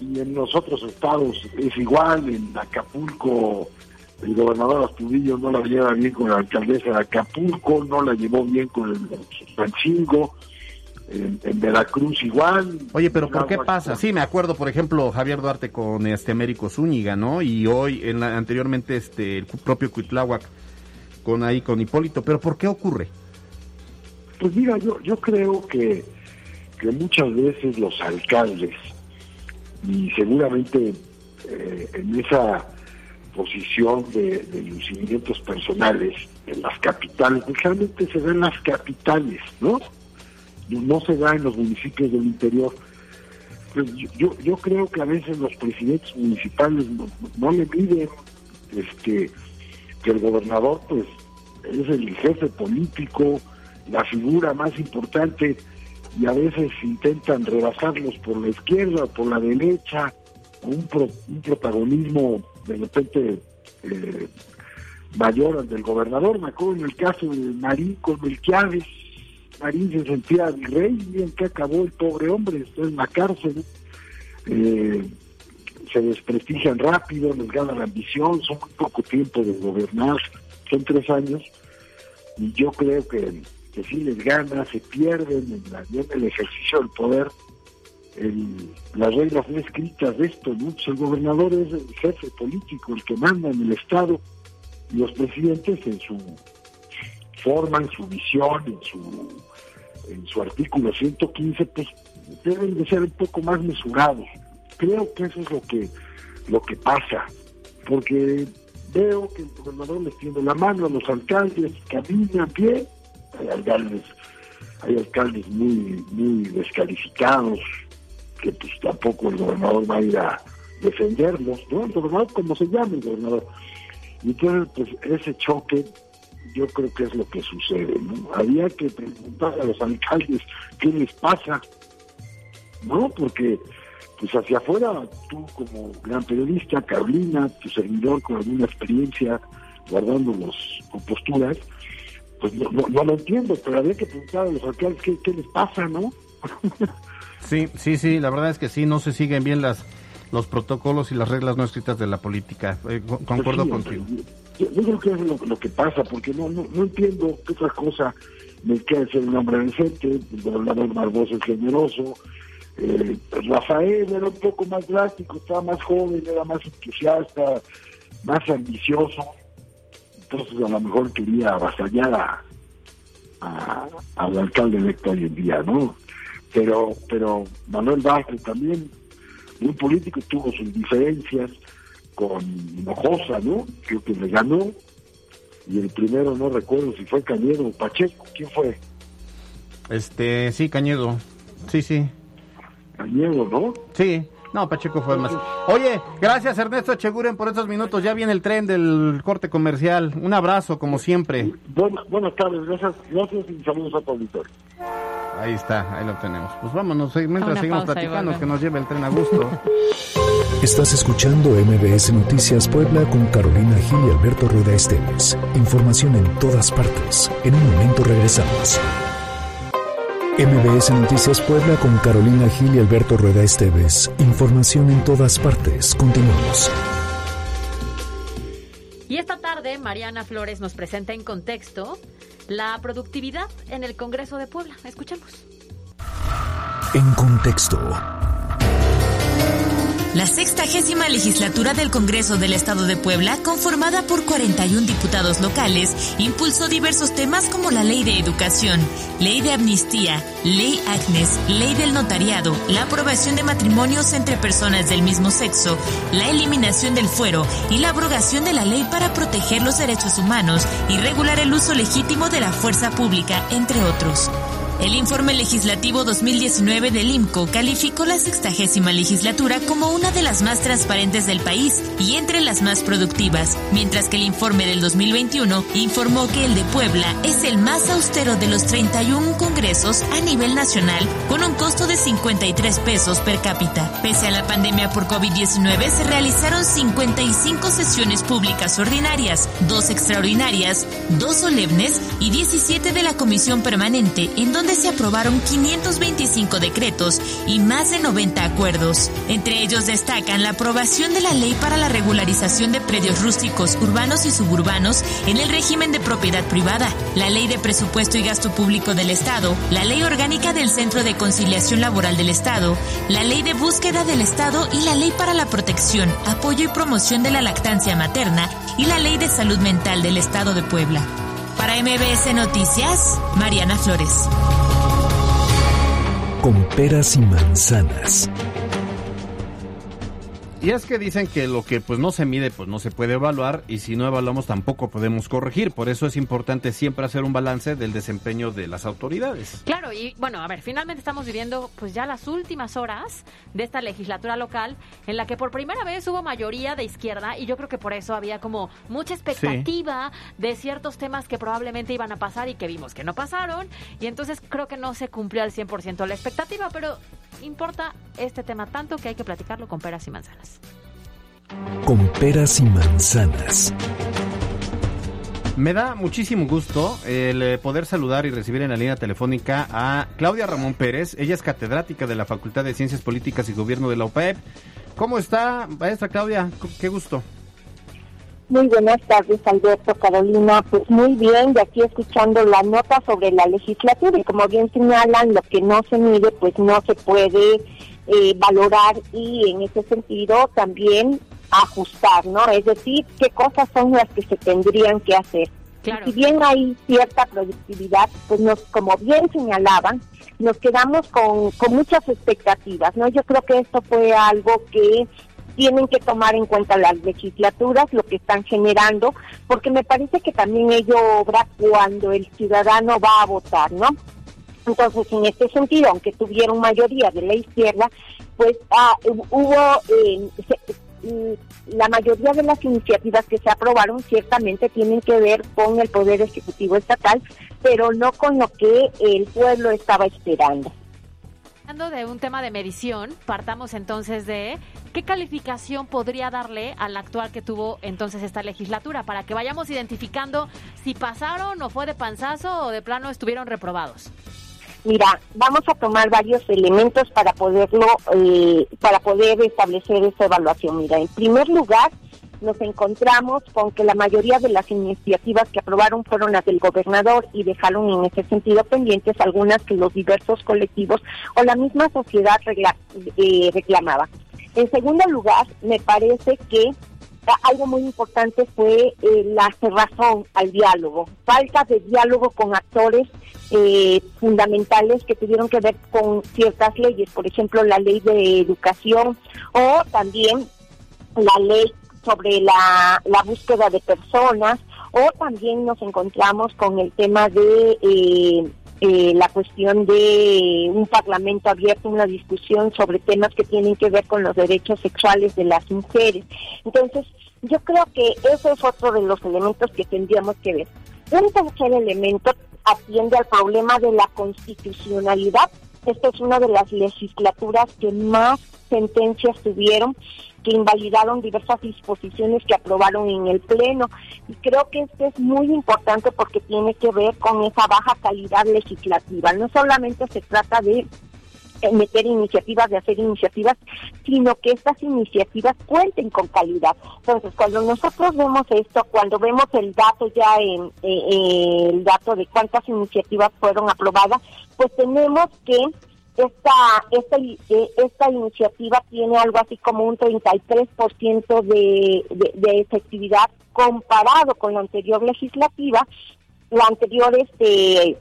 y en los otros estados es igual, en Acapulco el gobernador Astudillo no la lleva bien con la alcaldesa de Acapulco, no la llevó bien con el Pancingo, en, en Veracruz igual. Oye, pero ¿por qué pasa? Sí, me acuerdo, por ejemplo, Javier Duarte con este Américo Zúñiga, ¿no? Y hoy, en la- anteriormente, este, el propio Cuitláhuac con ahí, con Hipólito. Pero ¿por qué ocurre? Pues mira, yo, yo creo que, que muchas veces los alcaldes, y seguramente eh, en esa posición de, de lucimientos personales en las capitales, realmente se da en las capitales, ¿no? No se da en los municipios del interior. Pues yo, yo, creo que a veces los presidentes municipales no, no le miden este, que el gobernador pues es el jefe político, la figura más importante y a veces intentan rebasarlos por la izquierda por la derecha, un, un protagonismo de repente eh, mayor al del gobernador. Me acuerdo en el caso de Marín con Melquiades, Marín se sentía rey, bien que acabó el pobre hombre, está en la cárcel. Eh, se desprestigian rápido, les gana la ambición, son muy poco tiempo de gobernar, son tres años, y yo creo que, que sí les gana, se pierden en, la, en el ejercicio del poder el, las reglas no escritas de esto, ¿no? Pues el gobernador es el jefe político, el que manda en el Estado, y los presidentes en su forma, en su visión, en su, en su artículo 115, pues deben de ser un poco más mesurados. Creo que eso es lo que, lo que pasa, porque veo que el gobernador les tiende la mano a los alcaldes, caminan bien, hay alcaldes, hay alcaldes muy, muy descalificados, que pues tampoco el gobernador va a ir a defenderlos, ¿no? El gobernador, como se llama el gobernador. Y entonces, pues ese choque yo creo que es lo que sucede, ¿no? Había que preguntar a los alcaldes qué les pasa, ¿no? Porque, pues hacia afuera, tú como gran periodista, Carolina, tu servidor con alguna experiencia, guardando los posturas, pues no, no, lo entiendo, pero había que preguntar a los alcaldes qué les pasa, ¿no? [LAUGHS] Sí, sí, sí, la verdad es que sí, no se siguen bien las los protocolos y las reglas no escritas de la política. Eh, concuerdo Pues contigo. Yo, yo creo que es lo, lo que pasa, porque no, no, no entiendo qué otra cosa me queda ser un hombre decente, el gobernador Barbosa es generoso, eh, Rafael era un poco más drástico, estaba más joven, era más entusiasta, más ambicioso, entonces a lo mejor quería avasallar a, a- al alcalde electo hoy en día, ¿no? Pero, pero Manuel Vázquez también, un político, tuvo sus diferencias con Hinojosa, ¿no? Creo que le ganó, y el primero no recuerdo si fue Cañedo o Pacheco, ¿quién fue? Este, sí, Cañedo. Sí, sí. Cañedo, ¿no? Sí. No, Pacheco fue más. Oye, gracias Ernesto Cheguren por estos minutos. Ya viene el tren del corte comercial. Un abrazo, como siempre. Buenas, buenas tardes, gracias, gracias y saludos a tu auditorio. Ahí está, ahí lo tenemos. Pues vámonos, eh, mientras seguimos platicando, que nos lleve el tren a gusto. [LAUGHS] Estás escuchando MBS Noticias Puebla con Carolina Gil y Alberto Rueda Esteves. Información en todas partes. En un momento regresamos. MBS Noticias Puebla con Carolina Gil y Alberto Rueda Esteves. Información en todas partes. Continuamos. Y esta tarde, Mariana Flores nos presenta en contexto la productividad en el Congreso de Puebla. Escuchemos. En contexto. La sextagésima legislatura del Congreso del Estado de Puebla, conformada por 41 diputados locales, impulsó diversos temas como la ley de educación, ley de amnistía, ley Agnes, ley del notariado, la aprobación de matrimonios entre personas del mismo sexo, la eliminación del fuero y la abrogación de la ley para proteger los derechos humanos y regular el uso legítimo de la fuerza pública, entre otros. El informe legislativo 2019 del IMCO calificó la sextagésima legislatura como una de las más transparentes del país y entre las más productivas, mientras que el informe del 2021 informó que el de Puebla es el más austero de los 31 congresos a nivel nacional, con un costo de 53 pesos per cápita. Pese a la pandemia por COVID-19, se realizaron 55 sesiones públicas ordinarias, dos extraordinarias, dos solemnes y 17 de la Comisión Permanente, en donde se aprobaron 525 decretos y más de 90 acuerdos. Entre ellos destacan la aprobación de la ley para la regularización de predios rústicos, urbanos y suburbanos en el régimen de propiedad privada, la ley de presupuesto y gasto público del Estado, la ley orgánica del Centro de Conciliación Laboral del Estado, la ley de búsqueda del Estado y la ley para la protección, apoyo y promoción de la lactancia materna y la ley de salud mental del Estado de Puebla. Para MBS Noticias, Mariana Flores. Con peras y manzanas. Y es que dicen que lo que pues no se mide pues no se puede evaluar y si no evaluamos tampoco podemos corregir. Por eso es importante siempre hacer un balance del desempeño de las autoridades. Claro, y bueno, a ver, finalmente estamos viviendo pues ya las últimas horas de esta legislatura local en la que por primera vez hubo mayoría de izquierda y yo creo que por eso había como mucha expectativa de ciertos temas que probablemente iban a pasar y que vimos que no pasaron y entonces creo que no se cumplió al 100% la expectativa, pero importa este tema tanto que hay que platicarlo con peras y manzanas. Con peras y manzanas. Me da muchísimo gusto el eh, poder saludar y recibir en la línea telefónica a Claudia Ramón Pérez. Ella es catedrática de la Facultad de Ciencias Políticas y Gobierno de la UPEP. ¿Cómo está, maestra Claudia? Qué gusto. Muy buenas tardes, Alberto, Carolina. Pues muy bien, de aquí escuchando la nota sobre la legislatura y como bien señalan, lo que no se mide, pues no se puede eh, valorar y en ese sentido también ajustar, ¿no? Es decir, qué cosas son las que se tendrían que hacer. si bien hay cierta productividad, pues nos, como bien señalaban, nos quedamos con, con muchas expectativas, ¿no? Yo creo que esto fue algo que tienen que tomar en cuenta las legislaturas, lo que están generando, porque me parece que también ello obra cuando el ciudadano va a votar, ¿no? Entonces, en este sentido, aunque tuvieron mayoría de la izquierda, pues ah, hubo eh, mm, la mayoría de las iniciativas que se aprobaron ciertamente tienen que ver con el Poder Ejecutivo Estatal, pero no con lo que el pueblo estaba esperando. De un tema de medición, partamos entonces de qué calificación podría darle al actual que tuvo entonces esta legislatura para que vayamos identificando si pasaron o fue de panzazo o de plano estuvieron reprobados. Mira, vamos a tomar varios elementos para poderlo, eh, para poder establecer esa evaluación. Mira, en primer lugar, nos encontramos con que la mayoría de las iniciativas que aprobaron fueron las del gobernador y dejaron en ese sentido pendientes algunas que los diversos colectivos o la misma sociedad eh, reclamaba. En segundo lugar, me parece que algo muy importante fue eh, la cerrazón al diálogo, falta de diálogo con actores eh, fundamentales que tuvieron que ver con ciertas leyes, por ejemplo la ley de educación o también la ley sobre la, la búsqueda de personas o también nos encontramos con el tema de eh, eh, la cuestión de un parlamento abierto, una discusión sobre temas que tienen que ver con los derechos sexuales de las mujeres. Entonces, yo creo que ese es otro de los elementos que tendríamos que ver. Un tercer elemento atiende al problema de la constitucionalidad. Esta es una de las legislaturas que más sentencias tuvieron que invalidaron diversas disposiciones que aprobaron en el Pleno. Y creo que esto es muy importante porque tiene que ver con esa baja calidad legislativa. No solamente se trata de meter iniciativas, de hacer iniciativas, sino que estas iniciativas cuenten con calidad. Entonces, cuando nosotros vemos esto, cuando vemos el dato ya en el dato de cuántas iniciativas fueron aprobadas, pues tenemos que esta, esta, eh, esta iniciativa tiene algo así como un 33% de, de, de efectividad comparado con la anterior legislativa, la anterior este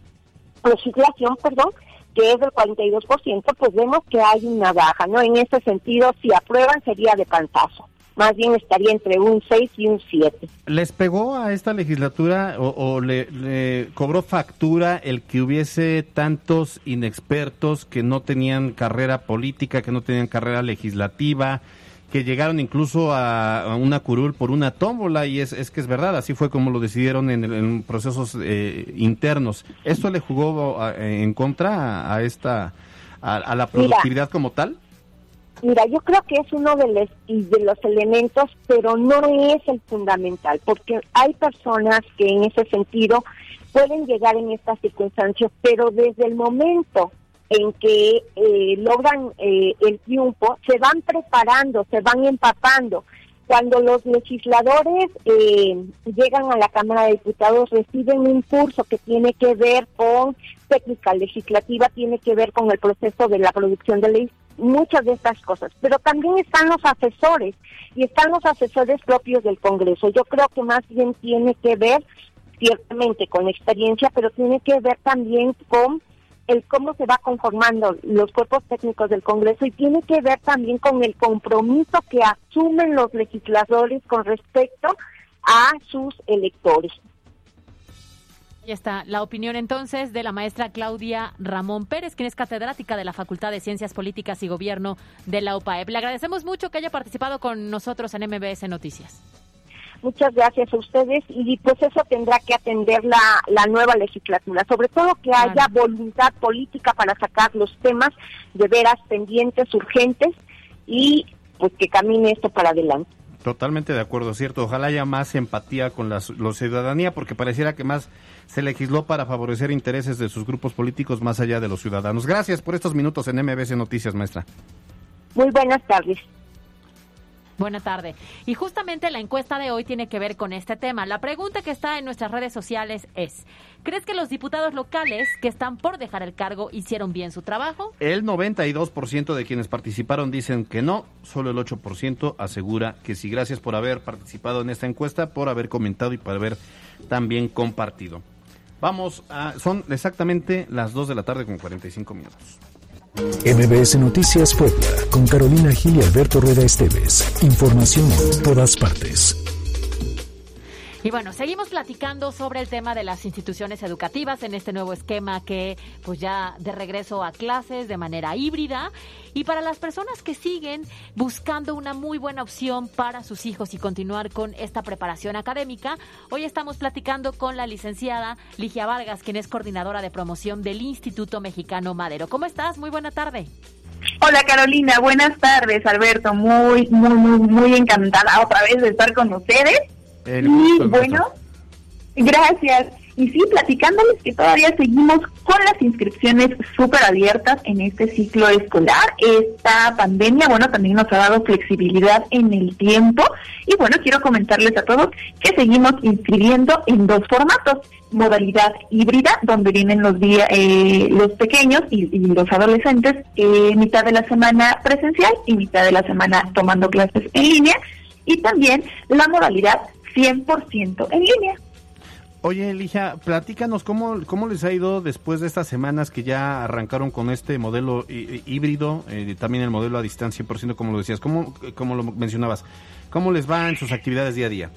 legislación, perdón, que es del 42%, pues vemos que hay una baja, ¿no? En ese sentido, si aprueban sería de pantazo más bien estaría entre un 6 y un 7. ¿Les pegó a esta legislatura o, le, cobró factura el que hubiese tantos inexpertos que no tenían carrera política, que no tenían carrera legislativa, que llegaron incluso a, una curul por una tómbola y es, es que es verdad, así fue como lo decidieron en, procesos eh, internos. ¿Esto le jugó en contra a, esta a, la productividad como tal? Mira, yo creo que es uno de los, de los elementos, pero no es el fundamental, porque hay personas que en ese sentido pueden llegar en estas circunstancias, pero desde el momento en que eh, logran eh, el triunfo, se van preparando, se van empapando. Cuando los legisladores eh, llegan a la Cámara de Diputados, reciben un curso que tiene que ver con técnica legislativa, tiene que ver con el proceso de la producción de leyes, muchas de estas cosas. Pero también están los asesores y están los asesores propios del Congreso. Yo creo que más bien tiene que ver ciertamente con experiencia, pero tiene que ver también con el cómo se va conformando los cuerpos técnicos del Congreso y tiene que ver también con el compromiso que asumen los legisladores con respecto a sus electores. Ahí está la opinión entonces de la maestra Claudia Ramón Pérez, quien es catedrática de la Facultad de Ciencias Políticas y Gobierno de la UPAEP. Le agradecemos mucho que haya participado con nosotros en MBS Noticias. Muchas gracias a ustedes y pues eso tendrá que atender la, la nueva legislatura, sobre todo que haya voluntad política para sacar los temas de veras pendientes, urgentes y pues que camine esto para adelante. Totalmente de acuerdo, cierto. Ojalá haya más empatía con la, ciudadanía, porque pareciera que más se legisló para favorecer intereses de sus grupos políticos más allá de los ciudadanos. Gracias por estos minutos en MBC Noticias, maestra. Muy buenas tardes. Buena tarde. Y justamente la encuesta de hoy tiene que ver con este tema. La pregunta que está en nuestras redes sociales es, ¿crees que los diputados locales que están por dejar el cargo hicieron bien su trabajo? El 92% de quienes participaron dicen que no, solo el 8% asegura que sí. Gracias por haber participado en esta encuesta, por haber comentado y por haber también compartido. Vamos a, son exactamente las 2 de la tarde con 45 minutos. MBS Noticias Puebla, con Carolina Gil y Alberto Rueda Esteves. Información en todas partes. Y bueno, seguimos platicando sobre el tema de las instituciones educativas en este nuevo esquema que pues ya de regreso a clases de manera híbrida y para las personas que siguen buscando una muy buena opción para sus hijos y continuar con esta preparación académica, hoy estamos platicando con la licenciada Ligia Vargas, quien es coordinadora de promoción del Instituto Mexicano Madero. ¿Cómo estás? Muy buena tarde. Hola Carolina, buenas tardes Alberto, muy, muy, muy, muy encantada otra vez de estar con ustedes y bueno, gracias. Y sí, platicándoles que todavía seguimos con las inscripciones súper abiertas en este ciclo escolar. Esta pandemia, bueno, también nos ha dado flexibilidad en el tiempo. Y bueno, quiero comentarles a todos que seguimos inscribiendo en dos formatos. Modalidad híbrida, donde vienen los días, eh, los pequeños y, los adolescentes, eh, mitad de la semana presencial y mitad de la semana tomando clases en línea. Y también la modalidad 100% en línea. Oye, Elija, platícanos cómo, cómo les ha ido después de estas semanas que ya arrancaron con este modelo híbrido, eh, también el modelo a distancia 100%, como lo decías, ¿cómo, como lo mencionabas, ¿cómo les va en sus actividades día a día?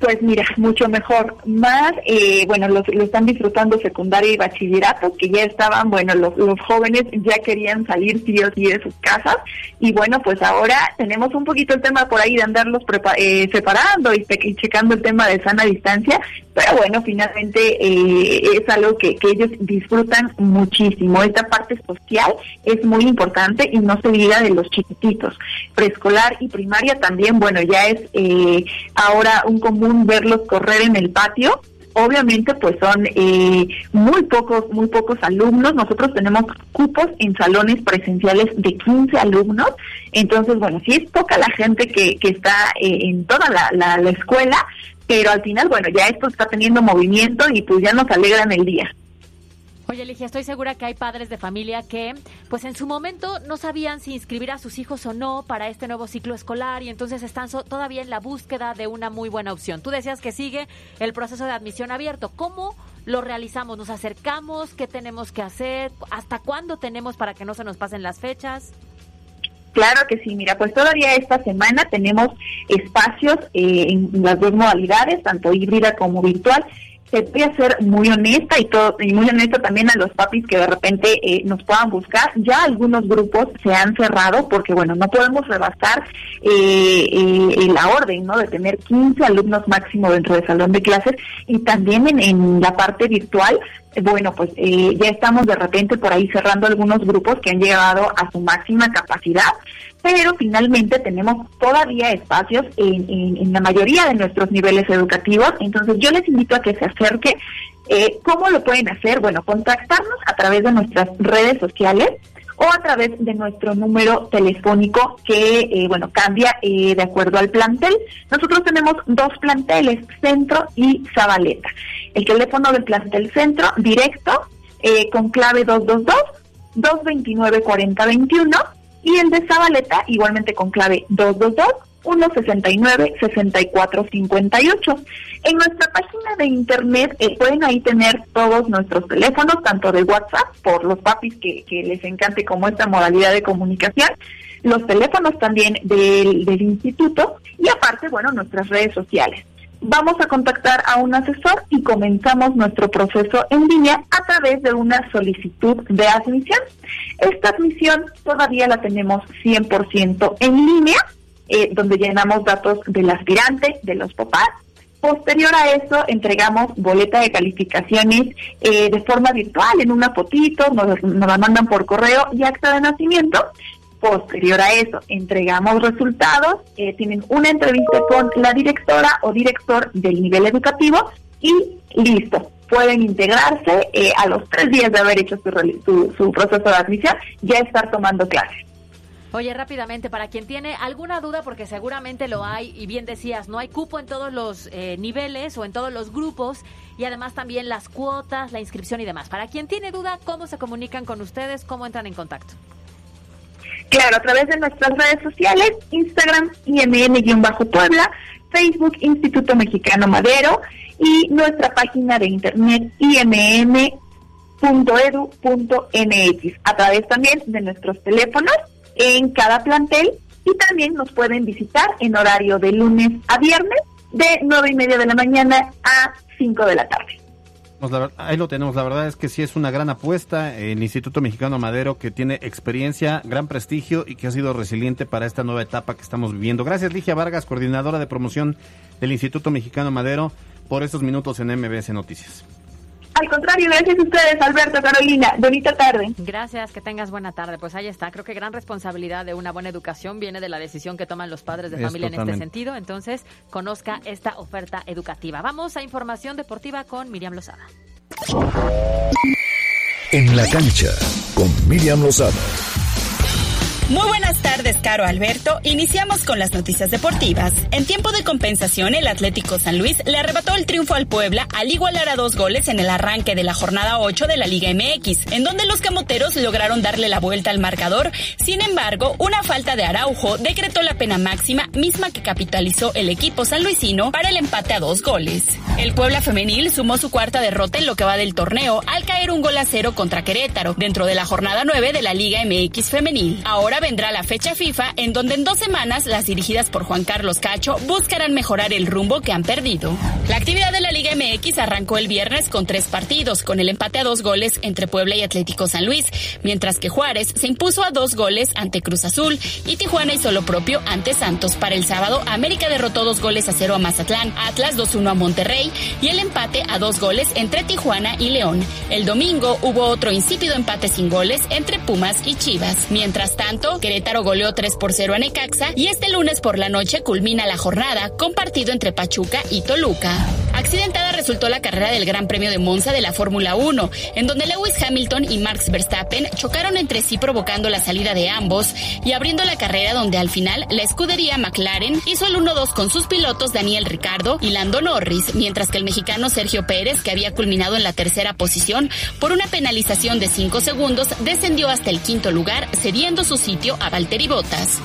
Pues mira, mucho mejor. Más, eh, bueno, lo, están disfrutando secundaria y bachillerato, que ya estaban, bueno, los, los jóvenes ya querían salir sí o sí de sus casas. Y bueno, pues ahora tenemos un poquito el tema por ahí de andarlos eh, separando y, checando el tema de sana distancia. Pero bueno, finalmente eh, es algo que, que ellos disfrutan muchísimo. Esta parte social es muy importante y no se diga de los chiquititos. Preescolar y primaria también, bueno, ya es eh, ahora un común verlos correr en el patio. Obviamente, pues son eh, muy pocos, muy pocos alumnos. Nosotros tenemos cupos en salones presenciales de 15 alumnos. Entonces, bueno, sí es poca la gente que, que está eh, en toda la, la, la escuela, pero al final, bueno, ya esto está teniendo movimiento y pues ya nos alegran el día. Oye, Ligia, estoy segura que hay padres de familia que, pues en su momento no sabían si inscribir a sus hijos o no para este nuevo ciclo escolar y entonces están todavía en la búsqueda de una muy buena opción. Tú decías que sigue el proceso de admisión abierto. ¿Cómo lo realizamos? ¿Nos acercamos? ¿Qué tenemos que hacer? ¿Hasta cuándo tenemos para que no se nos pasen las fechas? Claro que sí, mira, pues todavía esta semana tenemos espacios eh, en las dos modalidades, tanto híbrida como virtual voy a ser muy honesta y todo y muy honesta también a los papis que de repente eh, nos puedan buscar. Ya algunos grupos se han cerrado porque, bueno, no podemos rebasar eh, eh, la orden, ¿no? De tener 15 alumnos máximo dentro del salón de clases y también en, en la parte virtual bueno, pues ya estamos de repente por ahí cerrando algunos grupos que han llegado a su máxima capacidad, pero finalmente tenemos todavía espacios en, la mayoría de nuestros niveles educativos. Entonces yo les invito a que se acerque. Eh, ¿Cómo lo pueden hacer? Bueno, contactarnos a través de nuestras redes sociales o a través de nuestro número telefónico que, eh, bueno, cambia eh, de acuerdo al plantel. Nosotros tenemos dos planteles, Centro y Zabaleta. El teléfono del plantel Centro directo con clave 222 229 4021 y el de Zabaleta igualmente con clave 222 169-6458. En nuestra página de internet eh, pueden ahí tener todos nuestros teléfonos, tanto de WhatsApp, por los papis que, que les encante como esta modalidad de comunicación, los teléfonos también del, del instituto y aparte, bueno, nuestras redes sociales vamos a contactar a un asesor y comenzamos nuestro proceso en línea a través de una solicitud de admisión. Esta admisión todavía la tenemos 100% en línea, eh, donde llenamos datos del aspirante, de los papás. Posterior a eso, entregamos boleta de calificaciones eh, de forma virtual, en una fotito, nos, nos la mandan por correo y acta de nacimiento. Posterior a eso, entregamos resultados, eh, tienen una entrevista con la directora o director del nivel educativo y listo. Pueden integrarse eh, a los tres días de haber hecho su, su, proceso de admisión, ya estar tomando clases. Oye, rápidamente, para quien tiene alguna duda, porque seguramente lo hay, y bien decías, no hay cupo en todos los eh, niveles o en todos los grupos, y además también las cuotas, la inscripción y demás. Para quien tiene duda, ¿cómo se comunican con ustedes? ¿Cómo entran en contacto? Claro, a través de nuestras redes sociales, Instagram, IMN-Puebla, Facebook, Instituto Mexicano Madero, y nuestra página de internet, imm.edu.mx, a través también de nuestros teléfonos en cada plantel, y también nos pueden visitar en horario de lunes a viernes, de nueve y media de la mañana a 5 de la tarde ahí lo tenemos, la verdad es que sí es una gran apuesta, el Instituto Mexicano Madero que tiene experiencia, gran prestigio y que ha sido resiliente para esta nueva etapa que estamos viviendo. Gracias Ligia Vargas, coordinadora de promoción del Instituto Mexicano Madero, por estos minutos en MBS Noticias. Al contrario, gracias a ustedes, Alberto, Carolina. Bonita tarde. Gracias, que tengas buena tarde. Pues ahí está. Creo que gran responsabilidad de una buena educación viene de la decisión que toman los padres de familia en este sentido. Entonces, conozca esta oferta educativa. Vamos a información deportiva con Miriam Lozada. En la cancha, con Miriam Lozada. Muy buenas tardes, Caro Alberto. Iniciamos con las noticias deportivas. En tiempo de compensación, el Atlético San Luis le arrebató el triunfo al Puebla al igualar a dos goles en el arranque de la jornada 8 de la Liga MX, en donde los camoteros lograron darle la vuelta al marcador. Sin embargo, una falta de Araujo decretó la pena máxima, misma que capitalizó el equipo sanluisino para el empate a dos goles. El Puebla femenil sumó su cuarta derrota en lo que va del torneo al caer un gol a cero contra Querétaro dentro de la jornada 9 de la Liga MX femenil. Ahora vendrá la fecha FIFA en donde en dos semanas las dirigidas por Juan Carlos Cacho buscarán mejorar el rumbo que han perdido. La actividad de la Liga MX arrancó el viernes con tres partidos, con el empate a dos goles entre Puebla y Atlético San Luis, mientras que Juárez se impuso a dos goles ante Cruz Azul y Tijuana hizo lo propio ante Santos. Para el sábado, América derrotó dos goles a cero a Mazatlán, Atlas 2-1 a Monterrey y el empate a dos goles entre Tijuana y León. El domingo hubo otro insípido empate sin goles entre Pumas y Chivas. Mientras tanto, Querétaro goleó 3 por 0 a Necaxa y este lunes por la noche culmina la jornada con partido entre Pachuca y Toluca. Accidentada resultó la carrera del Gran Premio de Monza de la Fórmula 1, en donde Lewis Hamilton y Max Verstappen chocaron entre sí provocando la salida de ambos y abriendo la carrera donde al final la escudería McLaren hizo el 1-2 con sus pilotos Daniel Ricardo y Lando Norris, mientras que el mexicano Sergio Pérez, que había culminado en la tercera posición por una penalización de 5 segundos, descendió hasta el quinto lugar, cediendo su sitio a Valtteri Bottas.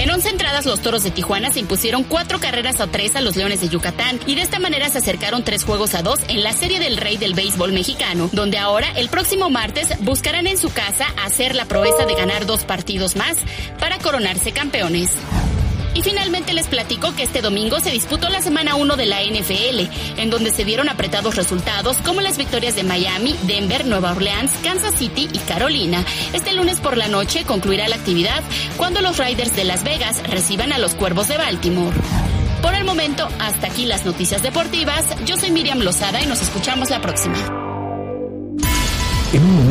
En 11 entradas, los toros de Tijuana se impusieron cuatro carreras a tres a los Leones de Yucatán y de esta manera se acercaron tres juegos a dos en la Serie del Rey del Béisbol Mexicano, donde ahora, el próximo martes, buscarán en su casa hacer la proeza de ganar dos partidos más para coronarse campeones. Y finalmente les platico que este domingo se disputó la semana 1 de la NFL, en donde se dieron apretados resultados como las victorias de Miami, Denver, Nueva Orleans, Kansas City y Carolina. Este lunes por la noche concluirá la actividad cuando los Riders de Las Vegas reciban a los Cuervos de Baltimore. Por el momento, hasta aquí las noticias deportivas. Yo soy Miriam Lozada y nos escuchamos la próxima. En un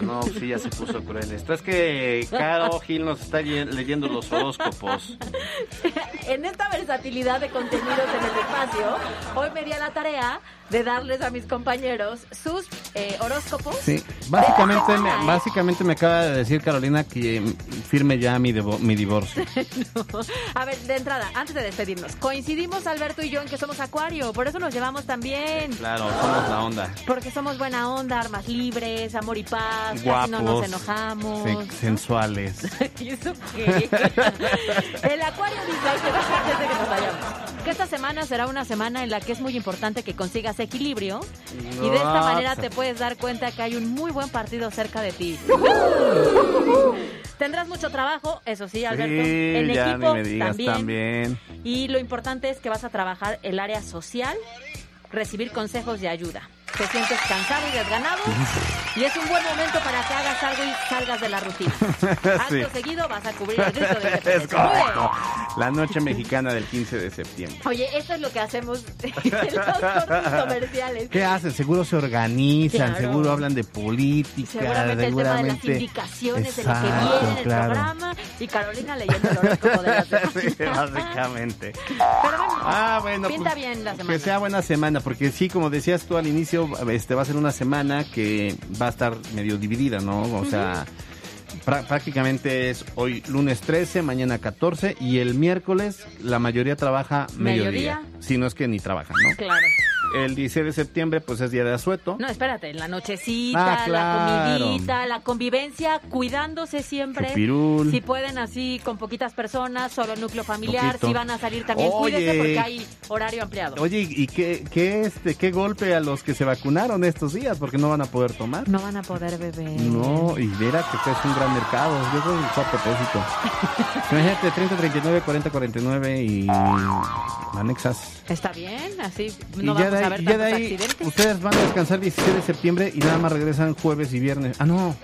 No, sí, ya se puso cruel. Esto es que Caro Gil nos está leyendo los horóscopos. [LAUGHS] en esta versatilidad de contenidos en el espacio, hoy me di la tarea de darles a mis compañeros sus eh, horóscopos. Sí, básicamente me, básicamente me acaba de decir Carolina que firme ya mi, mi divorcio. [LAUGHS] A ver, de entrada, antes de despedirnos, coincidimos Alberto y yo en que somos acuario, por eso nos llevamos también. Claro, somos la onda. Porque somos buena onda, armas libres, amor y paz, Guapos, no nos enojamos. sensuales. [LAUGHS] ¿Y eso qué? [LAUGHS] El acuario dice, antes de que nos vayamos, que esta semana será una semana en la que es muy importante que consigas equilibrio y de esta manera te puedes dar cuenta que hay un muy buen partido cerca de ti. Tendrás mucho trabajo, eso sí, Alberto. en equipo también. también. Y lo importante es que vas a trabajar el área social, recibir consejos de ayuda te sientes cansado y desganado y es un buen momento para que hagas algo y salgas de la rutina. [LAUGHS] Acto seguido vas a cubrir el grito de [LAUGHS] es La noche mexicana del 15 de septiembre. Oye, eso es lo que hacemos [LAUGHS] en los comerciales. ¿Qué hacen? Seguro se organizan, seguro hablan de política, seguramente, el tema de las indicaciones de lo que viene en el programa y Carolina leyendo el horóscopo de la semana. sí, básicamente. Pero bueno, ah, bueno pinta pues, bien la semana. Que sea buena semana, porque sí, como decías tú al inicio, este va a ser una semana que va a estar medio dividida, ¿no? O sea, prácticamente es hoy lunes 13, mañana 14 y el miércoles la mayoría trabaja mediodía. ¿Mediodía? Si no es que ni trabajan, ¿no? Claro el 16 de septiembre, pues es día de asueto. No, espérate, la nochecita, ah, la comidita, la convivencia, cuidándose siempre. Si pueden así con poquitas personas, solo núcleo familiar, si van a salir también, cuídense porque hay horario ampliado. Oye, ¿y qué, qué, este, qué golpe a los que se vacunaron estos días? Porque no van a poder tomar. No van a poder beber. No, y verá que es un gran mercado. Yo creo que fue a propósito. [LAUGHS] Imagínate, 30, 39, 40, 49 y anexas. Está bien, así no vamos a ver tantos accidentes. Ustedes van a descansar 17 de septiembre y nada más regresan jueves y viernes. Ah, no.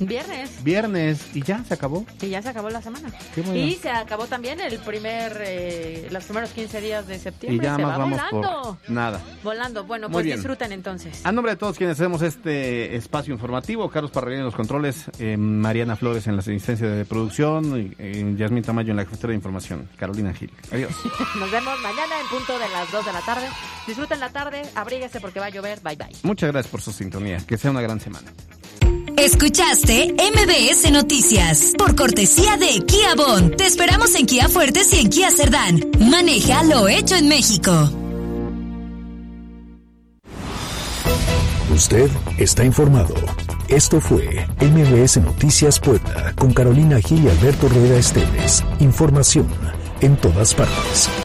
Viernes. Viernes. Y ya se acabó. Y ya se acabó la semana. Y se acabó también el primer, eh, los primeros 15 días de septiembre. Y ya se va vamos volando. nada. Volando. Bueno, pues disfruten entonces. A nombre de todos quienes hacemos este espacio informativo, Carlos Parrilla en los controles, eh, Mariana Flores en la asistencia de producción, y, eh, Yasmin Tamayo en la jefatura de información, Carolina Gil. Adiós. [LAUGHS] Nos vemos mañana en punto de las 2 de la tarde. Disfruten la tarde, abríguese porque va a llover. Bye bye. Muchas gracias por su sintonía. Que sea una gran semana. Escuchaste MBS Noticias por cortesía de Kia Bon. Te esperamos en Kia Fuertes y en Kia Cerdán. Maneja lo hecho en México. Usted está informado. Esto fue MBS Noticias Puebla con Carolina Gil y Alberto Rueda Esteves. Información en todas partes.